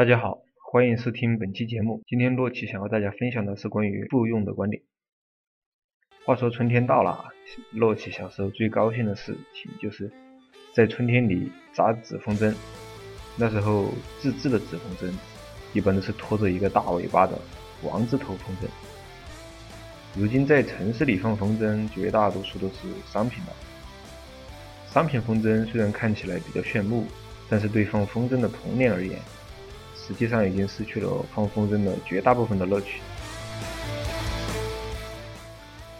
大家好，欢迎收听本期节目。今天洛奇想和大家分享的是关于复用的观点。话说春天到了，洛奇小时候最高兴的事情就是在春天里扎纸风筝。那时候自制的纸风筝一般都是拖着一个大尾巴的王字头风筝。如今在城市里放风筝，绝大多数都是商品了。商品风筝虽然看起来比较炫目，但是对放风筝的童年而言，实际上已经失去了放风筝的绝大部分的乐趣。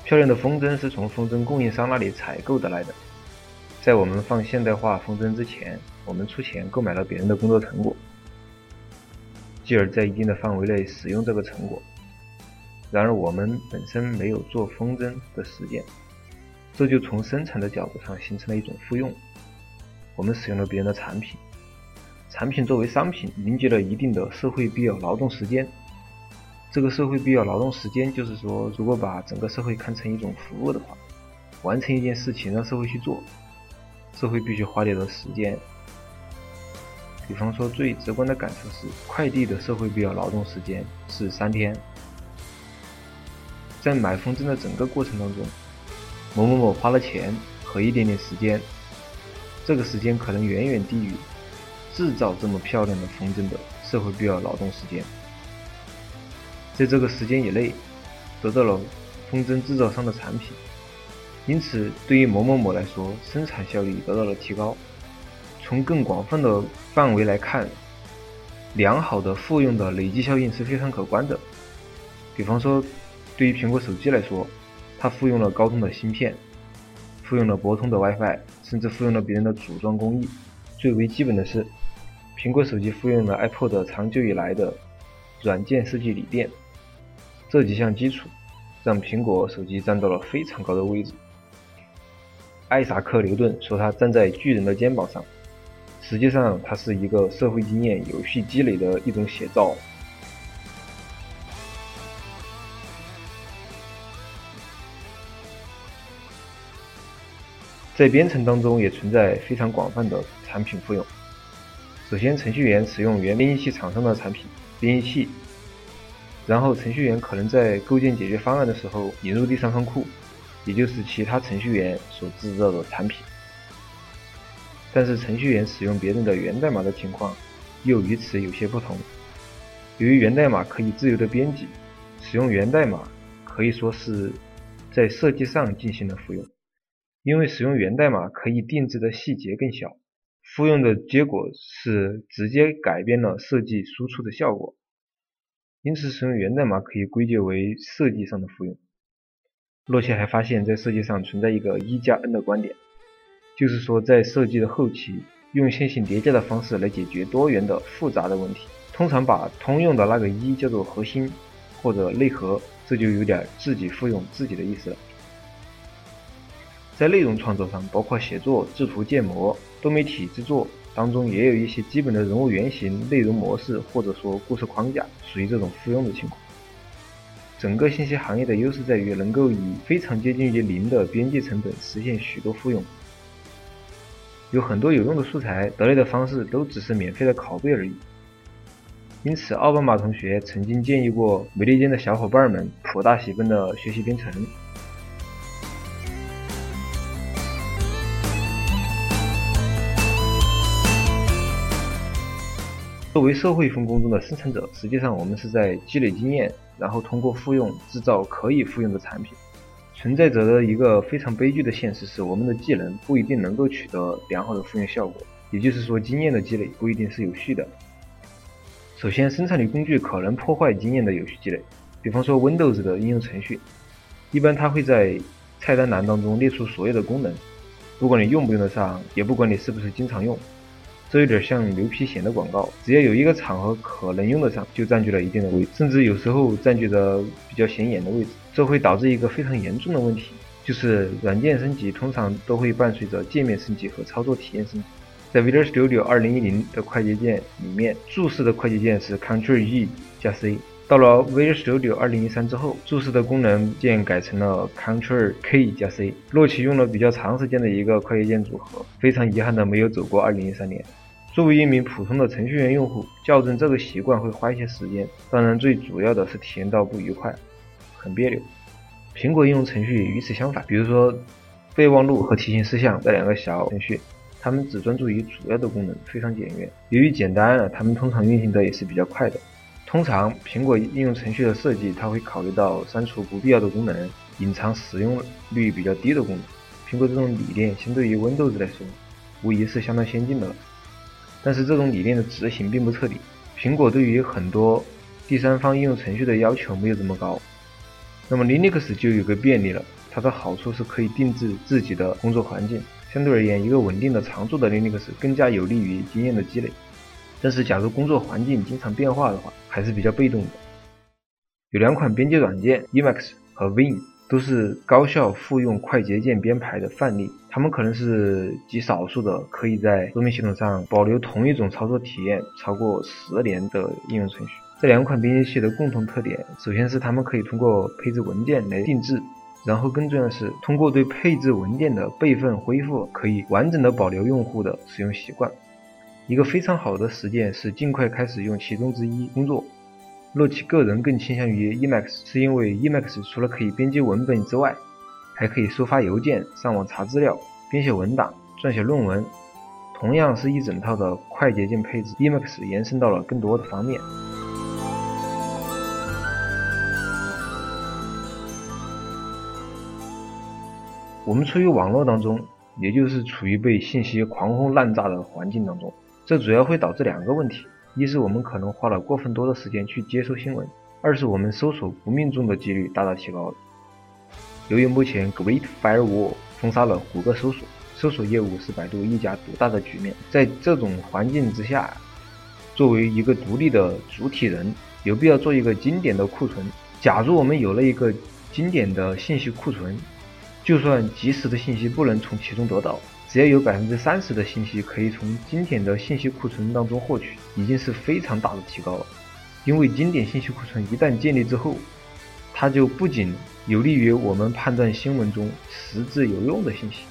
漂亮的风筝是从风筝供应商那里采购得来的。在我们放现代化风筝之前，我们出钱购买了别人的工作成果，继而在一定的范围内使用这个成果。然而，我们本身没有做风筝的实践，这就从生产的角度上形成了一种复用。我们使用了别人的产品。产品作为商品，凝结了一定的社会必要劳动时间。这个社会必要劳动时间，就是说，如果把整个社会看成一种服务的话，完成一件事情让社会去做，社会必须花掉的时间。比方说，最直观的感受是，快递的社会必要劳动时间是三天。在买风筝的整个过程当中，某某某花了钱和一点点时间，这个时间可能远远低于。制造这么漂亮的风筝的社会必要劳动时间，在这个时间以内得到了风筝制造商的产品，因此对于某某某来说，生产效率得到了提高。从更广泛的范围来看，良好的复用的累积效应是非常可观的。比方说，对于苹果手机来说，它复用了高通的芯片，复用了博通的 WiFi，甚至复用了别人的组装工艺。最为基本的是。苹果手机复用了 iPod 长久以来的软件设计理念，这几项基础让苹果手机站到了非常高的位置。艾萨克·牛顿说他站在巨人的肩膀上，实际上他是一个社会经验有序积累的一种写照。在编程当中也存在非常广泛的产品复用。首先，程序员使用原编译器厂商的产品编译器，然后程序员可能在构建解决方案的时候引入第三方库，也就是其他程序员所制造的产品。但是，程序员使用别人的源代码的情况又与此有些不同。由于源代码可以自由的编辑，使用源代码可以说是在设计上进行了复用，因为使用源代码可以定制的细节更小。复用的结果是直接改变了设计输出的效果，因此使用源代码可以归结为设计上的复用。洛奇还发现，在设计上存在一个一加 n 的观点，就是说在设计的后期，用线性叠加的方式来解决多元的复杂的问题，通常把通用的那个一叫做核心或者内核，这就有点自己复用自己的意思了。在内容创作上，包括写作、制图、建模。多媒体制作当中也有一些基本的人物原型、内容模式或者说故事框架，属于这种复用的情况。整个信息行业的优势在于能够以非常接近于零的边际成本实现许多复用。有很多有用的素材得来的方式都只是免费的拷贝而已。因此，奥巴马同学曾经建议过美利坚的小伙伴们普大喜奔的学习编程。作为社会分工中的生产者，实际上我们是在积累经验，然后通过复用制造可以复用的产品。存在着的一个非常悲剧的现实是，我们的技能不一定能够取得良好的复用效果。也就是说，经验的积累不一定是有序的。首先，生产力工具可能破坏经验的有序积累。比方说，Windows 的应用程序，一般它会在菜单栏当中列出所有的功能，不管你用不用得上，也不管你是不是经常用。这有点像牛皮癣的广告，只要有一个场合可能用得上，就占据了一定的位置，甚至有时候占据着比较显眼的位置。这会导致一个非常严重的问题，就是软件升级通常都会伴随着界面升级和操作体验升级。在 Visual Studio 2010的快捷键里面，注释的快捷键是 Ctrl E 加 C，到了 Visual Studio 2013之后，注释的功能键改成了 Ctrl K 加 C。洛奇用了比较长时间的一个快捷键组合，非常遗憾的没有走过2013年。作为一名普通的程序员用户，校正这个习惯会花一些时间，当然最主要的是体验到不愉快，很别扭。苹果应用程序与此相反，比如说备忘录和提醒事项这两个小程序，它们只专注于主要的功能，非常简约。由于简单，它们通常运行的也是比较快的。通常苹果应用程序的设计，它会考虑到删除不必要的功能，隐藏使用率比较低的功能。苹果这种理念相对于 Windows 来说，无疑是相当先进的了。但是这种理念的执行并不彻底。苹果对于很多第三方应用程序的要求没有这么高。那么 Linux 就有个便利了，它的好处是可以定制自己的工作环境。相对而言，一个稳定的常驻的 Linux 更加有利于经验的积累。但是假如工作环境经常变化的话，还是比较被动的。有两款编辑软件 Emacs 和 Vim，都是高效复用快捷键编排的范例。它们可能是极少数的可以在桌面系统上保留同一种操作体验超过十年的应用程序。这两款编辑器的共同特点，首先是它们可以通过配置文件来定制，然后更重要的是，通过对配置文件的备份恢复，可以完整的保留用户的使用习惯。一个非常好的实践是尽快开始用其中之一工作。洛奇个人更倾向于 Emacs，是因为 Emacs 除了可以编辑文本之外，还可以收发邮件、上网查资料、编写文档、撰写论文。同样是一整套的快捷键配置，Emacs 延伸到了更多的方面。我们处于网络当中，也就是处于被信息狂轰滥炸的环境当中，这主要会导致两个问题：一是我们可能花了过分多的时间去接收新闻；二是我们搜索不命中的几率大大提高了。由于目前 Great Firewall 封杀了谷歌搜索，搜索业务是百度一家独大的局面。在这种环境之下，作为一个独立的主体人，有必要做一个经典的库存。假如我们有了一个经典的信息库存，就算及时的信息不能从其中得到，只要有百分之三十的信息可以从经典的信息库存当中获取，已经是非常大的提高了。因为经典信息库存一旦建立之后，它就不仅有利于我们判断新闻中实质有用的信息，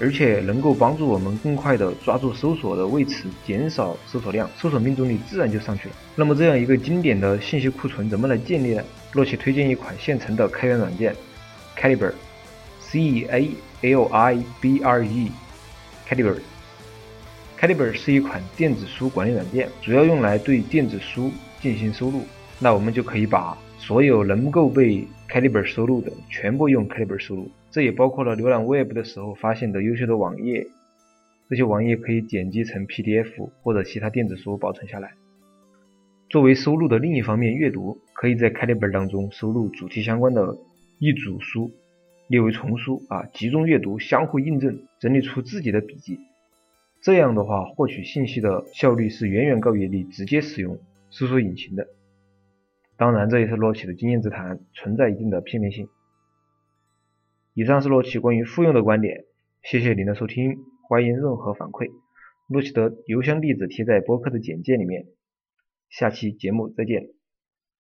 而且能够帮助我们更快地抓住搜索的位置，减少搜索量，搜索命中率自然就上去了。那么这样一个经典的信息库存怎么来建立呢？洛奇推荐一款现成的开源软件，Calibre，C A L I B R E E，Calibre，Calibre 是一款电子书管理软件，主要用来对电子书进行收录。那我们就可以把所有能够被 Calibre 收录的，全部用 Calibre 收录。这也包括了浏览 Web 的时候发现的优秀的网页，这些网页可以剪辑成 PDF 或者其他电子书保存下来。作为收录的另一方面，阅读可以在 c a l i b e r 当中收录主题相关的一组书。列为丛书啊，集中阅读，相互印证，整理出自己的笔记。这样的话，获取信息的效率是远远高于你直接使用搜索引擎的。当然，这也是洛奇的经验之谈，存在一定的片面性。以上是洛奇关于复用的观点，谢谢您的收听，欢迎任何反馈。洛奇的邮箱地址贴在博客的简介里面。下期节目再见。